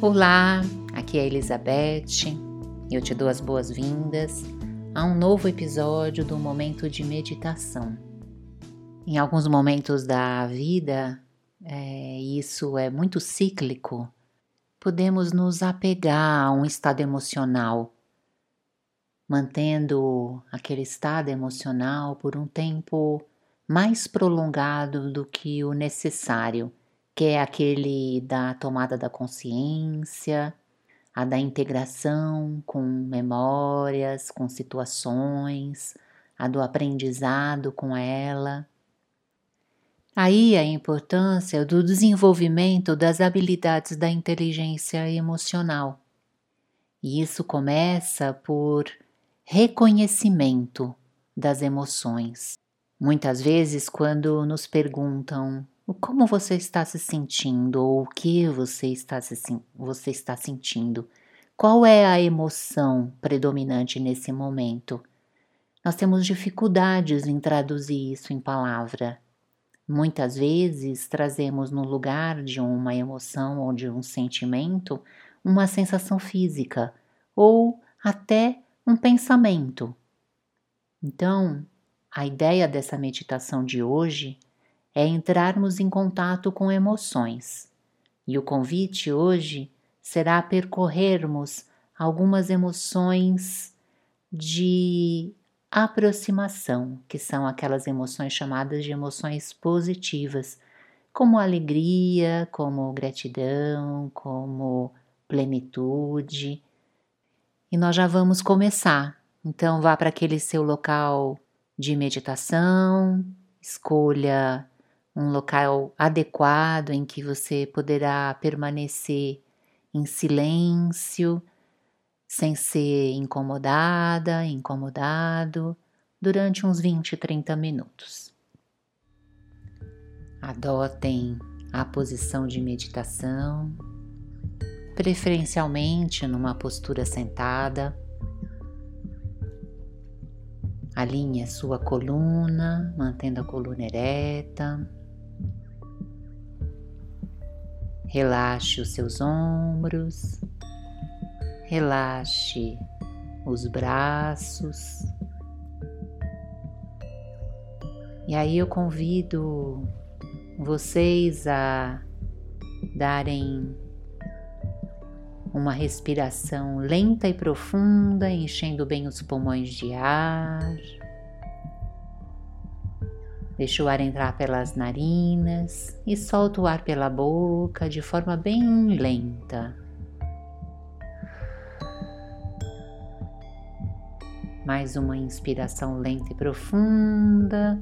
Olá, aqui é Elizabeth e eu te dou as boas-vindas a um novo episódio do Momento de Meditação. Em alguns momentos da vida, é, isso é muito cíclico, podemos nos apegar a um estado emocional, mantendo aquele estado emocional por um tempo mais prolongado do que o necessário que é aquele da tomada da consciência, a da integração com memórias, com situações, a do aprendizado com ela. Aí a importância do desenvolvimento das habilidades da inteligência emocional. E isso começa por reconhecimento das emoções. Muitas vezes, quando nos perguntam como você está se sentindo ou o que você está, se, você está sentindo? Qual é a emoção predominante nesse momento? Nós temos dificuldades em traduzir isso em palavra. Muitas vezes trazemos no lugar de uma emoção ou de um sentimento uma sensação física ou até um pensamento. Então, a ideia dessa meditação de hoje é entrarmos em contato com emoções. E o convite hoje será percorrermos algumas emoções de aproximação, que são aquelas emoções chamadas de emoções positivas, como alegria, como gratidão, como plenitude. E nós já vamos começar. Então vá para aquele seu local de meditação, escolha um local adequado em que você poderá permanecer em silêncio, sem ser incomodada, incomodado, durante uns 20, 30 minutos. Adotem a posição de meditação, preferencialmente numa postura sentada. Alinhe a sua coluna, mantendo a coluna ereta. Relaxe os seus ombros, relaxe os braços. E aí eu convido vocês a darem uma respiração lenta e profunda, enchendo bem os pulmões de ar. Deixa o ar entrar pelas narinas e solta o ar pela boca de forma bem lenta. Mais uma inspiração lenta e profunda,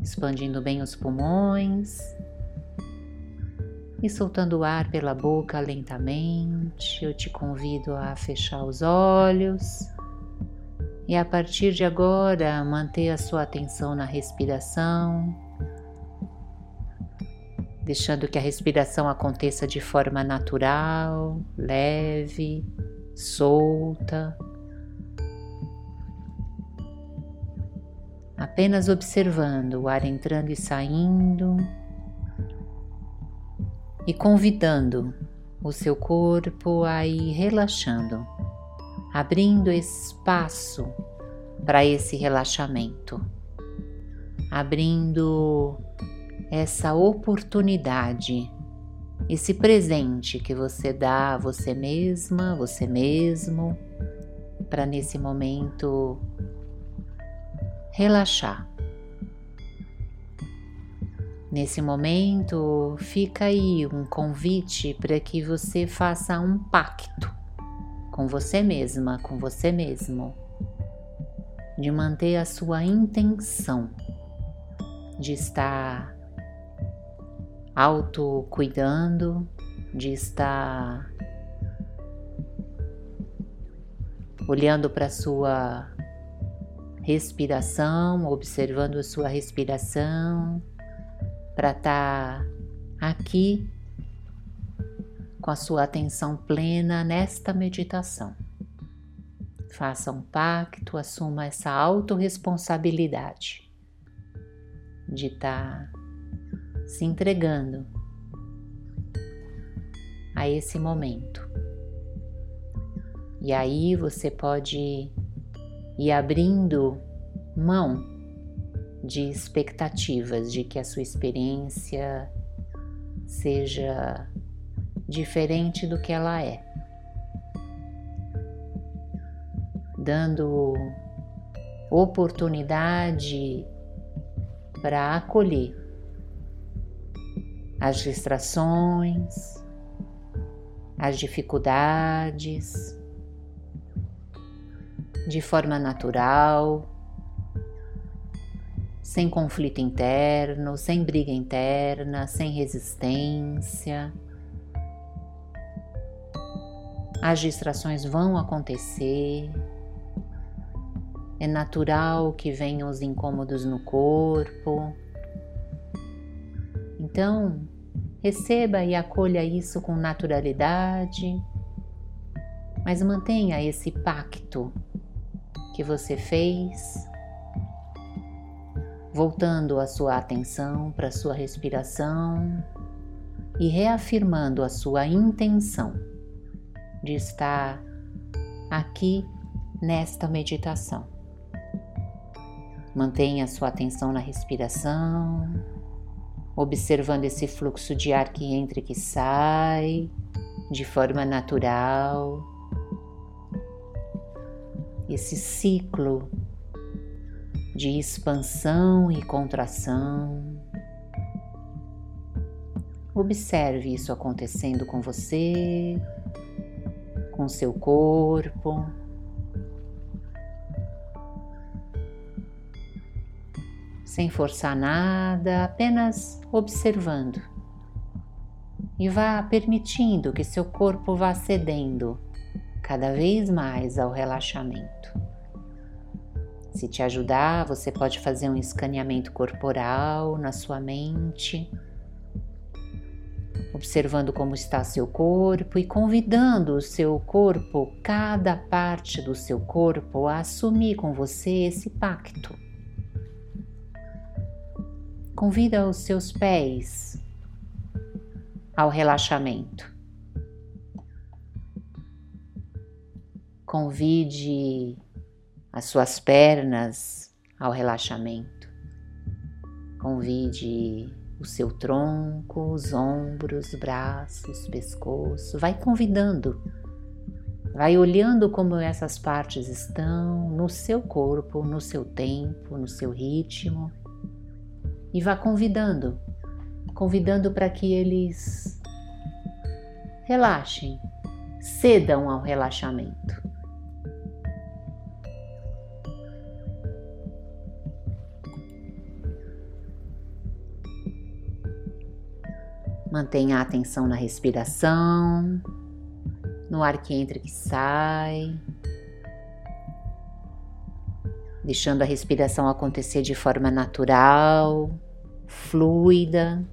expandindo bem os pulmões e soltando o ar pela boca lentamente. Eu te convido a fechar os olhos e a partir de agora, manter a sua atenção na respiração, deixando que a respiração aconteça de forma natural, leve, solta. Apenas observando o ar entrando e saindo e convidando o seu corpo a ir relaxando abrindo espaço para esse relaxamento, abrindo essa oportunidade, esse presente que você dá a você mesma, você mesmo, para nesse momento relaxar. Nesse momento, fica aí um convite para que você faça um pacto com você mesma, com você mesmo, de manter a sua intenção de estar autocuidando, de estar olhando para a sua respiração, observando a sua respiração, para estar aqui com a sua atenção plena nesta meditação. Faça um pacto, assuma essa autorresponsabilidade de estar tá se entregando a esse momento. E aí você pode ir abrindo mão de expectativas de que a sua experiência seja diferente do que ela é. Dando oportunidade para acolher as distrações, as dificuldades, de forma natural, sem conflito interno, sem briga interna, sem resistência. As distrações vão acontecer. É natural que venham os incômodos no corpo. Então, receba e acolha isso com naturalidade, mas mantenha esse pacto que você fez voltando a sua atenção para a sua respiração e reafirmando a sua intenção de estar aqui nesta meditação. Mantenha sua atenção na respiração, observando esse fluxo de ar que entra e que sai de forma natural. Esse ciclo de expansão e contração. Observe isso acontecendo com você, com seu corpo. Sem forçar nada, apenas observando. E vá permitindo que seu corpo vá cedendo cada vez mais ao relaxamento. Se te ajudar, você pode fazer um escaneamento corporal na sua mente, observando como está seu corpo e convidando o seu corpo, cada parte do seu corpo, a assumir com você esse pacto. Convida os seus pés ao relaxamento. Convide as suas pernas ao relaxamento. Convide o seu tronco, os ombros, braços, pescoço. Vai convidando. Vai olhando como essas partes estão no seu corpo, no seu tempo, no seu ritmo. E vá convidando, convidando para que eles relaxem, cedam ao relaxamento. Mantenha a atenção na respiração, no ar que entra e que sai, deixando a respiração acontecer de forma natural, fluida.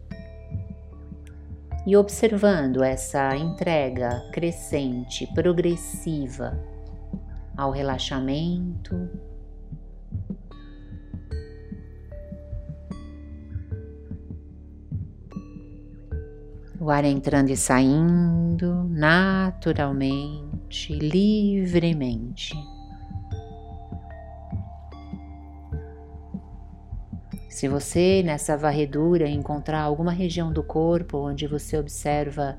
E observando essa entrega crescente, progressiva ao relaxamento o ar entrando e saindo naturalmente, livremente. Se você nessa varredura encontrar alguma região do corpo onde você observa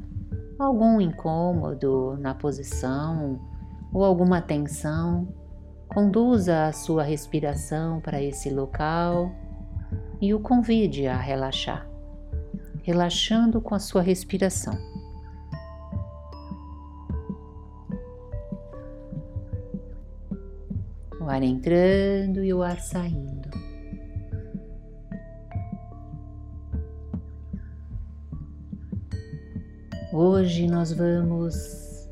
algum incômodo na posição ou alguma tensão, conduza a sua respiração para esse local e o convide a relaxar relaxando com a sua respiração. O ar entrando e o ar saindo. Hoje nós vamos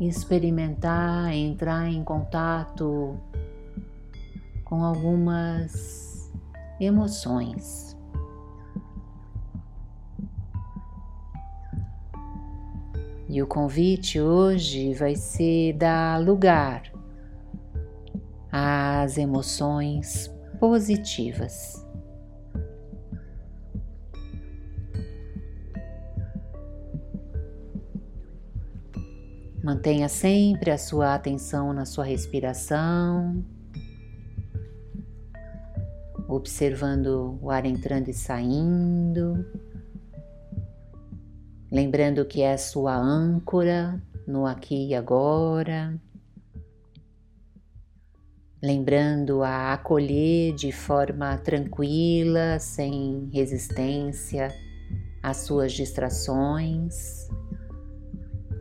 experimentar, entrar em contato com algumas emoções. E o convite hoje vai ser dar lugar às emoções positivas. Mantenha sempre a sua atenção na sua respiração, observando o ar entrando e saindo, lembrando que é a sua âncora no aqui e agora, lembrando a acolher de forma tranquila, sem resistência às suas distrações.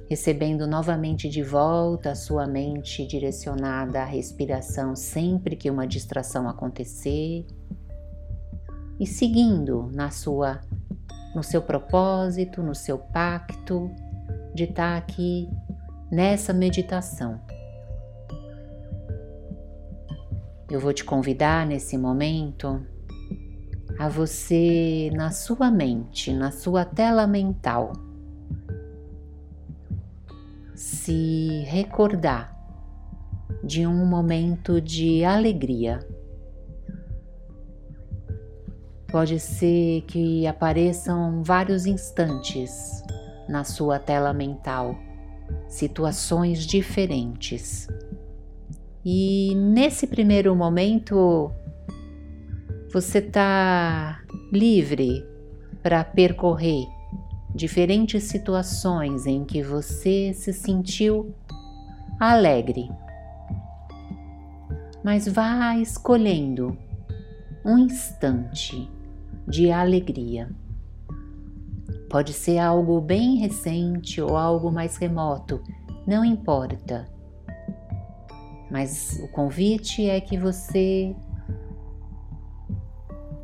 Recebendo novamente de volta a sua mente direcionada à respiração sempre que uma distração acontecer. E seguindo na sua no seu propósito, no seu pacto de estar aqui nessa meditação. Eu vou te convidar nesse momento a você, na sua mente, na sua tela mental, se recordar de um momento de alegria. Pode ser que apareçam vários instantes na sua tela mental, situações diferentes. E nesse primeiro momento, você está livre para percorrer diferentes situações em que você se sentiu alegre. Mas vá escolhendo um instante de alegria. Pode ser algo bem recente ou algo mais remoto, não importa. Mas o convite é que você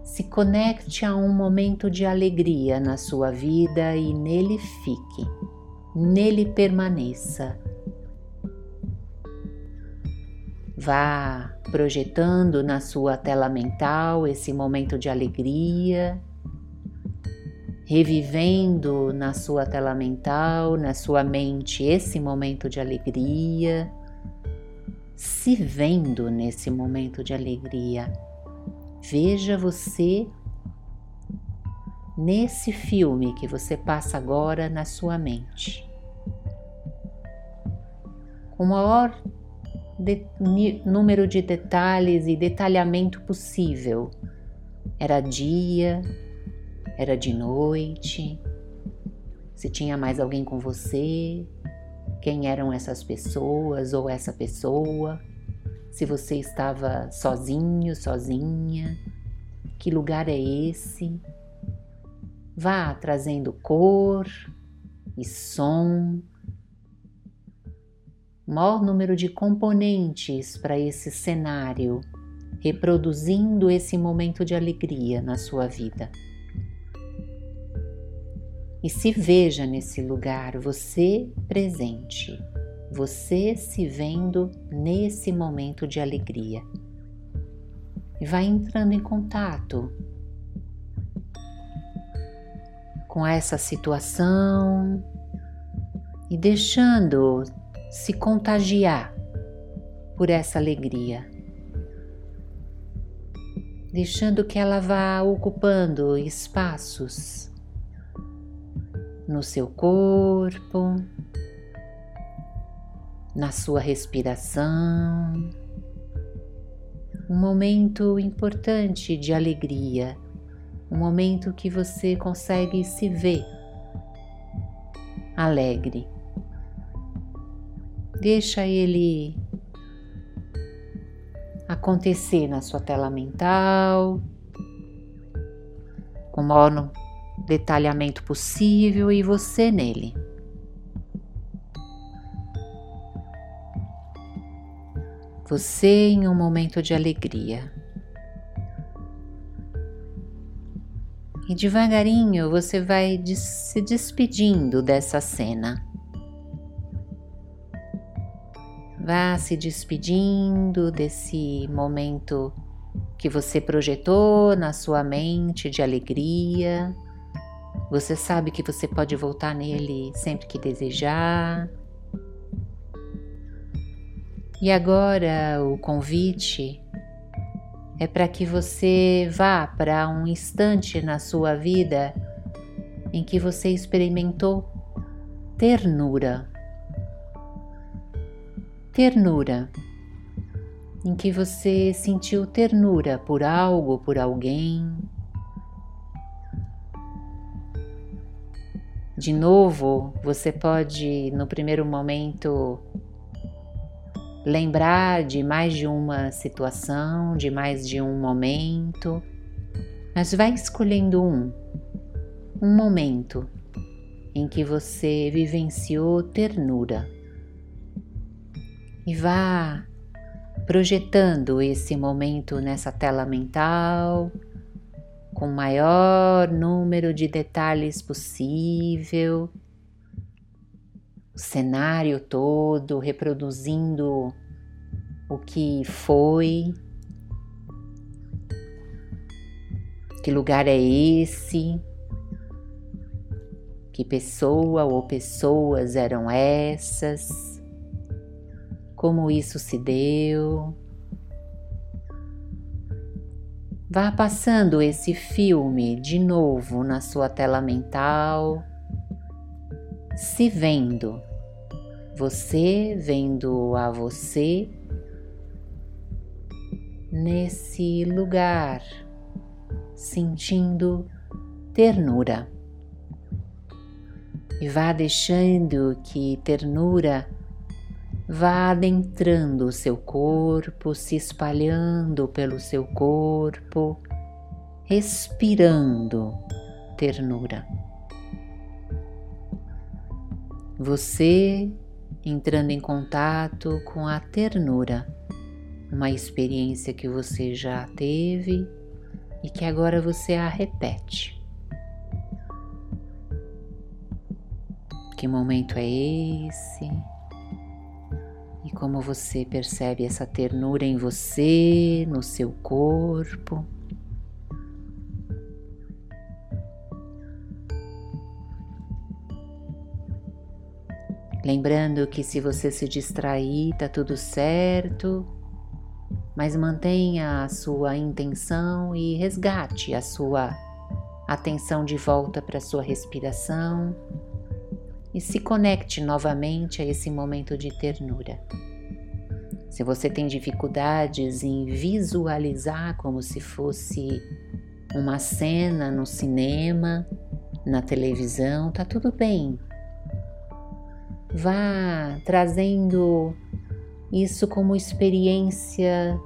se conecte a um momento de alegria na sua vida e nele fique, nele permaneça. Vá projetando na sua tela mental esse momento de alegria, revivendo na sua tela mental, na sua mente, esse momento de alegria, se vendo nesse momento de alegria Veja você nesse filme que você passa agora na sua mente. Com maior de, número de detalhes e detalhamento possível. Era dia, era de noite, se tinha mais alguém com você, quem eram essas pessoas ou essa pessoa se você estava sozinho, sozinha, que lugar é esse? Vá trazendo cor e som, maior número de componentes para esse cenário, reproduzindo esse momento de alegria na sua vida. E se veja nesse lugar, você presente você se vendo nesse momento de alegria. E vai entrando em contato com essa situação e deixando se contagiar por essa alegria. Deixando que ela vá ocupando espaços no seu corpo, na sua respiração. Um momento importante de alegria, um momento que você consegue se ver alegre. Deixa ele acontecer na sua tela mental, com o maior detalhamento possível e você nele. você em um momento de alegria. E devagarinho você vai se despedindo dessa cena. Vá se despedindo desse momento que você projetou na sua mente de alegria. Você sabe que você pode voltar nele sempre que desejar. E agora o convite é para que você vá para um instante na sua vida em que você experimentou ternura, ternura, em que você sentiu ternura por algo, por alguém. De novo, você pode, no primeiro momento, lembrar de mais de uma situação, de mais de um momento, mas vai escolhendo um, um momento em que você vivenciou ternura e vá projetando esse momento nessa tela mental com o maior número de detalhes possível, o cenário todo reproduzindo o que foi, que lugar é esse, que pessoa ou pessoas eram essas, como isso se deu. Vá passando esse filme de novo na sua tela mental, se vendo, você vendo a você nesse lugar, sentindo ternura. E vá deixando que ternura vá adentrando o seu corpo, se espalhando pelo seu corpo, respirando ternura. Você entrando em contato com a ternura, uma experiência que você já teve e que agora você a repete. Que momento é esse? E como você percebe essa ternura em você, no seu corpo. Lembrando que se você se distrair, tá tudo certo, mas mantenha a sua intenção e resgate a sua atenção de volta para sua respiração e se conecte novamente a esse momento de ternura. Se você tem dificuldades em visualizar como se fosse uma cena no cinema, na televisão, tá tudo bem. Vá trazendo isso como experiência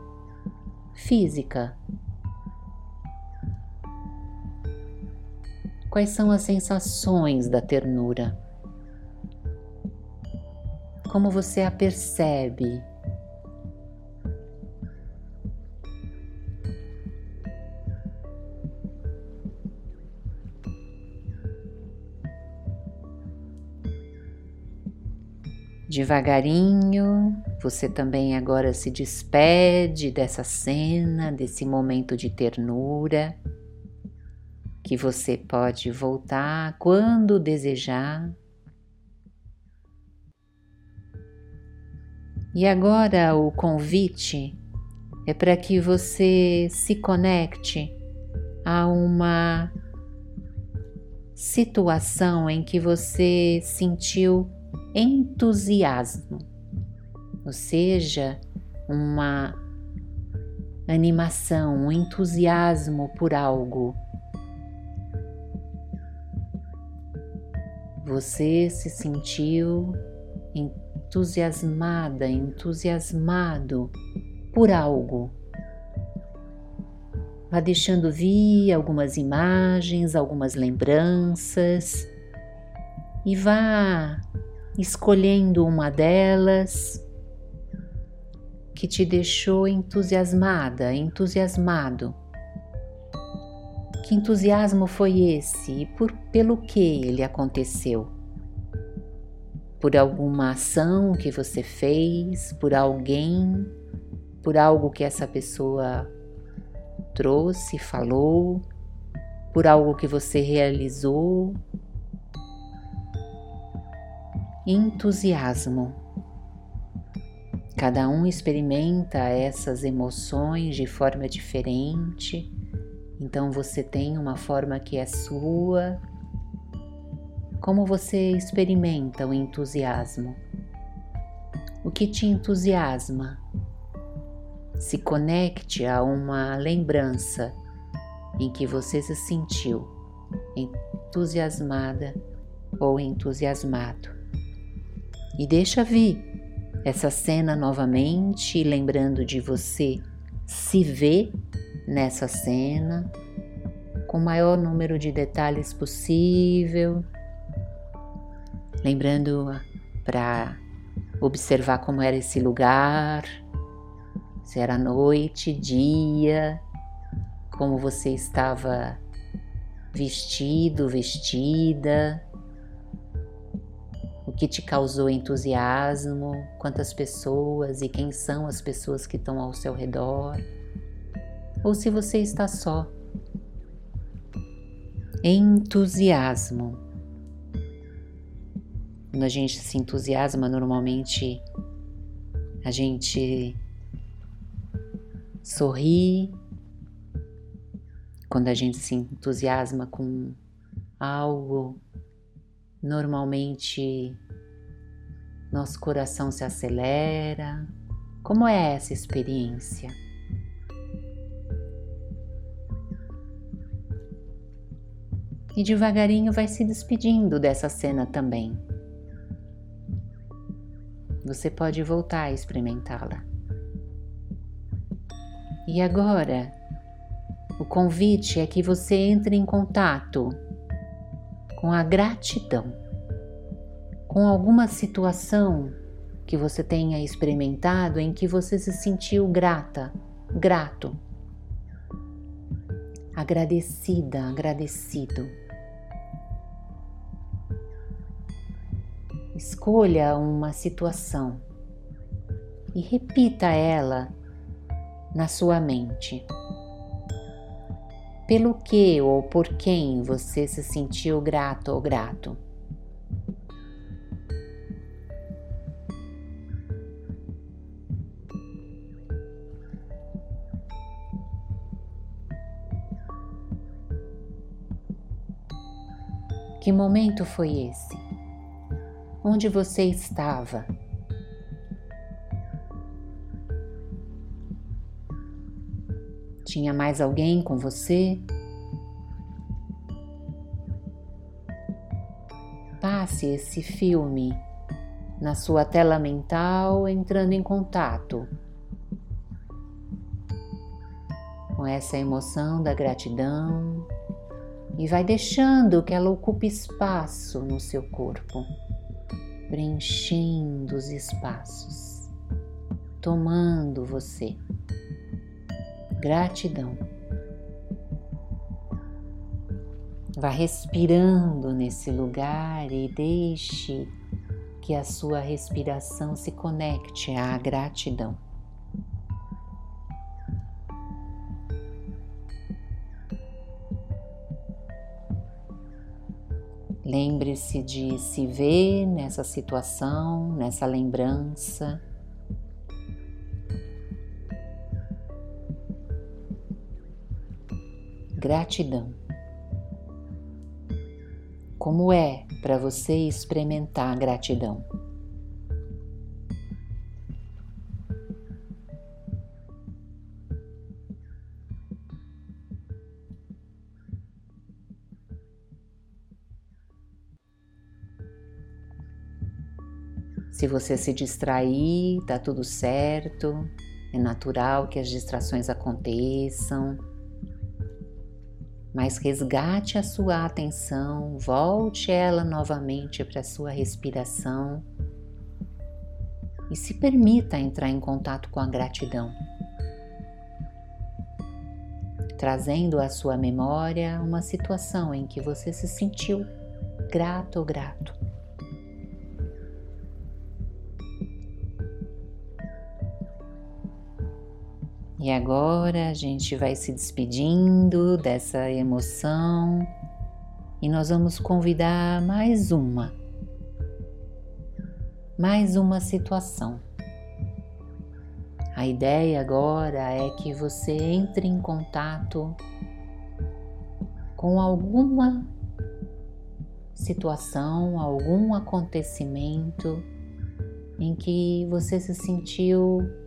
física. Quais são as sensações da ternura? Como você a percebe. Devagarinho, você também agora se despede dessa cena, desse momento de ternura, que você pode voltar quando desejar. E agora o convite é para que você se conecte a uma situação em que você sentiu entusiasmo, ou seja, uma animação, um entusiasmo por algo. Você se sentiu entusiasmada, entusiasmado por algo. Vá deixando vir algumas imagens, algumas lembranças e vá escolhendo uma delas que te deixou entusiasmada, entusiasmado. Que entusiasmo foi esse e por, pelo que ele aconteceu? Por alguma ação que você fez, por alguém, por algo que essa pessoa trouxe, falou, por algo que você realizou. Entusiasmo. Cada um experimenta essas emoções de forma diferente, então você tem uma forma que é sua como você experimenta o entusiasmo? o que te entusiasma. Se conecte a uma lembrança em que você se sentiu entusiasmada ou entusiasmado. E deixa vir essa cena novamente, lembrando de você se ver nessa cena com o maior número de detalhes possível, lembrando para observar como era esse lugar, se era noite, dia, como você estava vestido, vestida, o que te causou entusiasmo, quantas pessoas e quem são as pessoas que estão ao seu redor, ou se você está só. Entusiasmo. Quando a gente se entusiasma, normalmente a gente sorri. Quando a gente se entusiasma com algo, normalmente nosso coração se acelera. Como é essa experiência? E devagarinho vai se despedindo dessa cena também. Você pode voltar a experimentá-la. E agora, o convite é que você entre em contato com a gratidão, com alguma situação que você tenha experimentado em que você se sentiu grata, grato, agradecida, agradecido. Escolha uma situação e repita ela na sua mente. Pelo que ou por quem você se sentiu grato ou grato? Que momento foi esse? Onde você estava. Tinha mais alguém com você? Passe esse filme na sua tela mental, entrando em contato com essa emoção da gratidão e vai deixando que ela ocupe espaço no seu corpo preenchendo os espaços, tomando você. Gratidão. Vá respirando nesse lugar e deixe que a sua respiração se conecte à gratidão. Lembre-se de se ver nessa situação, nessa lembrança. Gratidão. Como é para você experimentar gratidão? Você se distrair, tá tudo certo, é natural que as distrações aconteçam. Mas resgate a sua atenção, volte ela novamente para a sua respiração e se permita entrar em contato com a gratidão, trazendo à sua memória uma situação em que você se sentiu grato ou grato. E agora a gente vai se despedindo dessa emoção e nós vamos convidar mais uma, mais uma situação. A ideia agora é que você entre em contato com alguma situação, algum acontecimento em que você se sentiu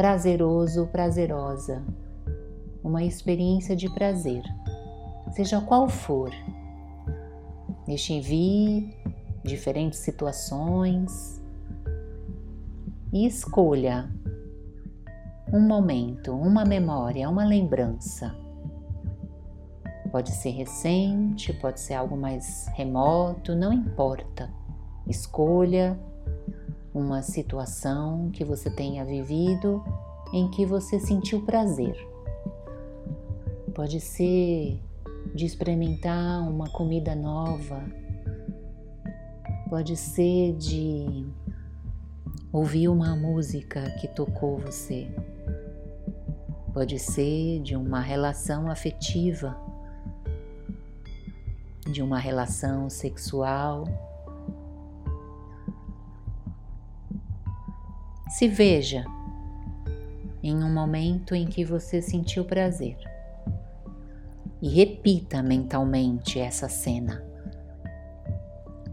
prazeroso, prazerosa, uma experiência de prazer, seja qual for. Deixe vir diferentes situações e escolha um momento, uma memória, uma lembrança. Pode ser recente, pode ser algo mais remoto, não importa. Escolha uma situação que você tenha vivido em que você sentiu prazer. Pode ser de experimentar uma comida nova, pode ser de ouvir uma música que tocou você, pode ser de uma relação afetiva, de uma relação sexual. Se veja em um momento em que você sentiu prazer e repita mentalmente essa cena,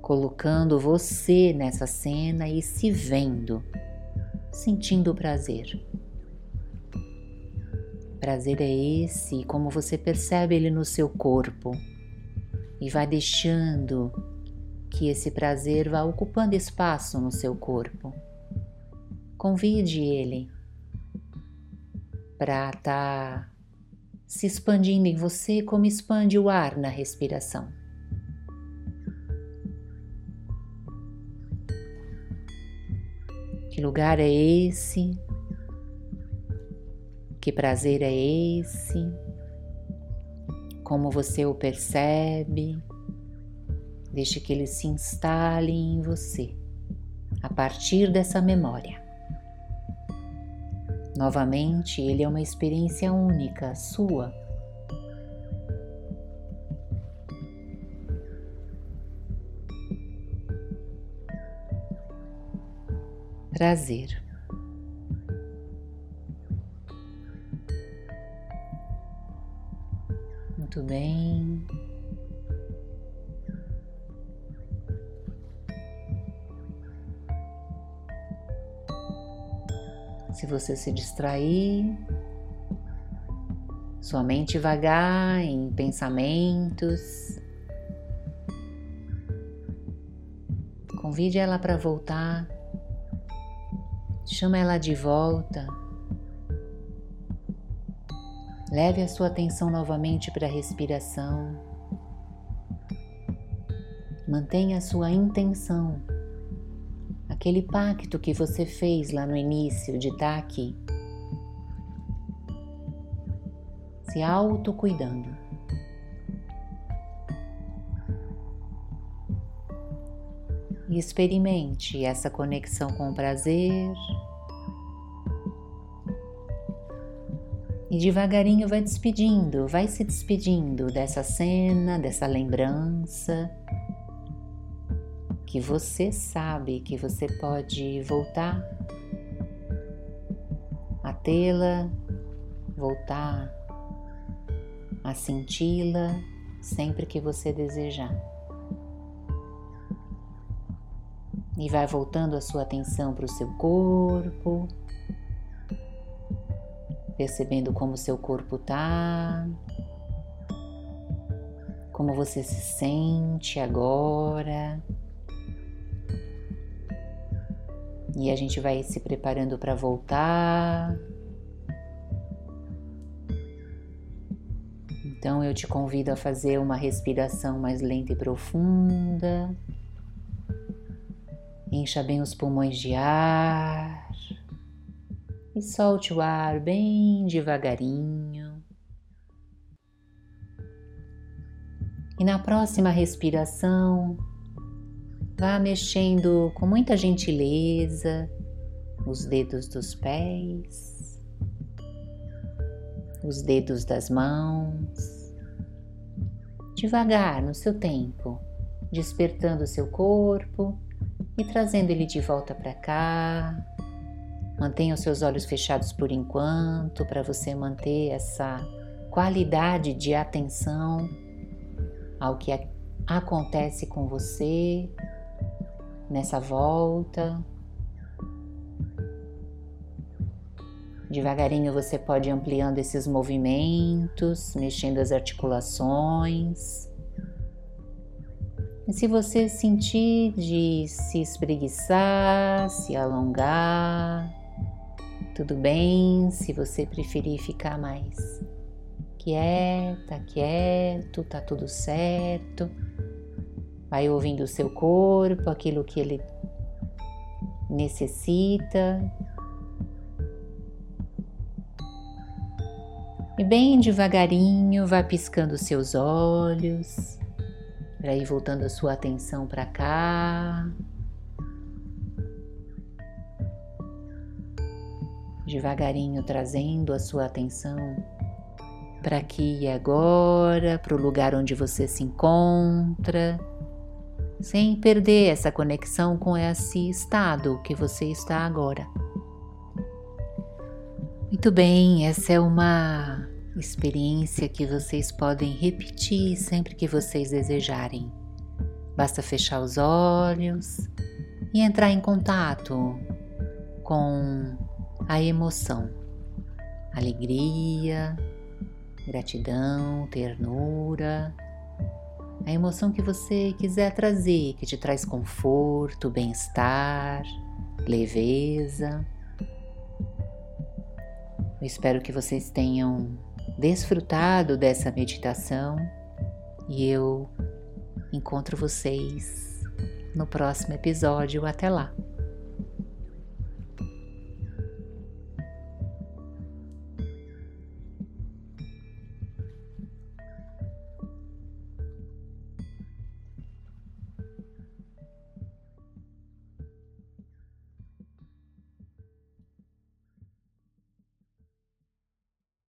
colocando você nessa cena e se vendo, sentindo prazer. Prazer é esse, como você percebe ele no seu corpo e vai deixando que esse prazer vá ocupando espaço no seu corpo. Convide ele para estar tá se expandindo em você como expande o ar na respiração. Que lugar é esse? Que prazer é esse? Como você o percebe? Deixe que ele se instale em você a partir dessa memória. Novamente, ele é uma experiência única, sua. Prazer. Muito bem. Você se distrair, sua mente vagar em pensamentos, convide ela para voltar, chama ela de volta. Leve a sua atenção novamente para a respiração. Mantenha a sua intenção aquele pacto que você fez lá no início de estar aqui, se autocuidando. E experimente essa conexão com o prazer. E devagarinho vai despedindo, vai se despedindo dessa cena, dessa lembrança que você sabe que você pode voltar a tê-la, voltar a senti-la sempre que você desejar. E vai voltando a sua atenção para o seu corpo, percebendo como seu corpo está, como você se sente agora. E a gente vai se preparando para voltar. Então eu te convido a fazer uma respiração mais lenta e profunda. Encha bem os pulmões de ar e solte o ar bem devagarinho. E na próxima respiração, Vá mexendo com muita gentileza os dedos dos pés, os dedos das mãos, devagar no seu tempo, despertando o seu corpo e trazendo ele de volta para cá. Mantenha os seus olhos fechados por enquanto, para você manter essa qualidade de atenção ao que acontece com você nessa volta. Devagarinho você pode ampliando esses movimentos, mexendo as articulações. E se você sentir de se espreguiçar, se alongar, tudo bem. Se você preferir ficar mais quieta, quieto, tá tudo certo. Vai ouvindo o seu corpo, aquilo que ele necessita. E bem devagarinho vá piscando seus olhos, para ir voltando a sua atenção para cá. Devagarinho trazendo a sua atenção para aqui e agora, para o lugar onde você se encontra, sem perder essa conexão com esse estado que você está agora. Muito bem, essa é uma experiência que vocês podem repetir sempre que vocês desejarem. Basta fechar os olhos e entrar em contato com a emoção, alegria, gratidão, ternura, a emoção que você quiser trazer, que te traz conforto, bem-estar, leveza. Eu espero que vocês tenham desfrutado dessa meditação e eu encontro vocês no próximo episódio. Até lá!